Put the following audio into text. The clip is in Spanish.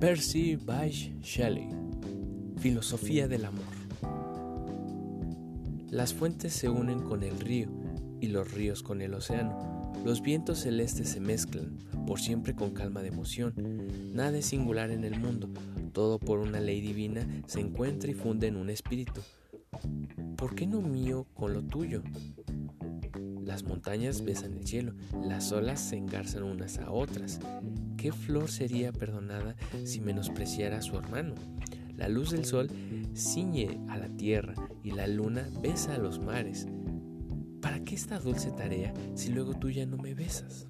Percy Bysshe Shelley Filosofía del amor Las fuentes se unen con el río y los ríos con el océano. Los vientos celestes se mezclan, por siempre con calma de emoción. Nada es singular en el mundo, todo por una ley divina se encuentra y funde en un espíritu. ¿Por qué no mío con lo tuyo? Las montañas besan el cielo, las olas se engarzan unas a otras. ¿Qué flor sería perdonada si menospreciara a su hermano? La luz del sol ciñe a la tierra y la luna besa a los mares. ¿Para qué esta dulce tarea si luego tú ya no me besas?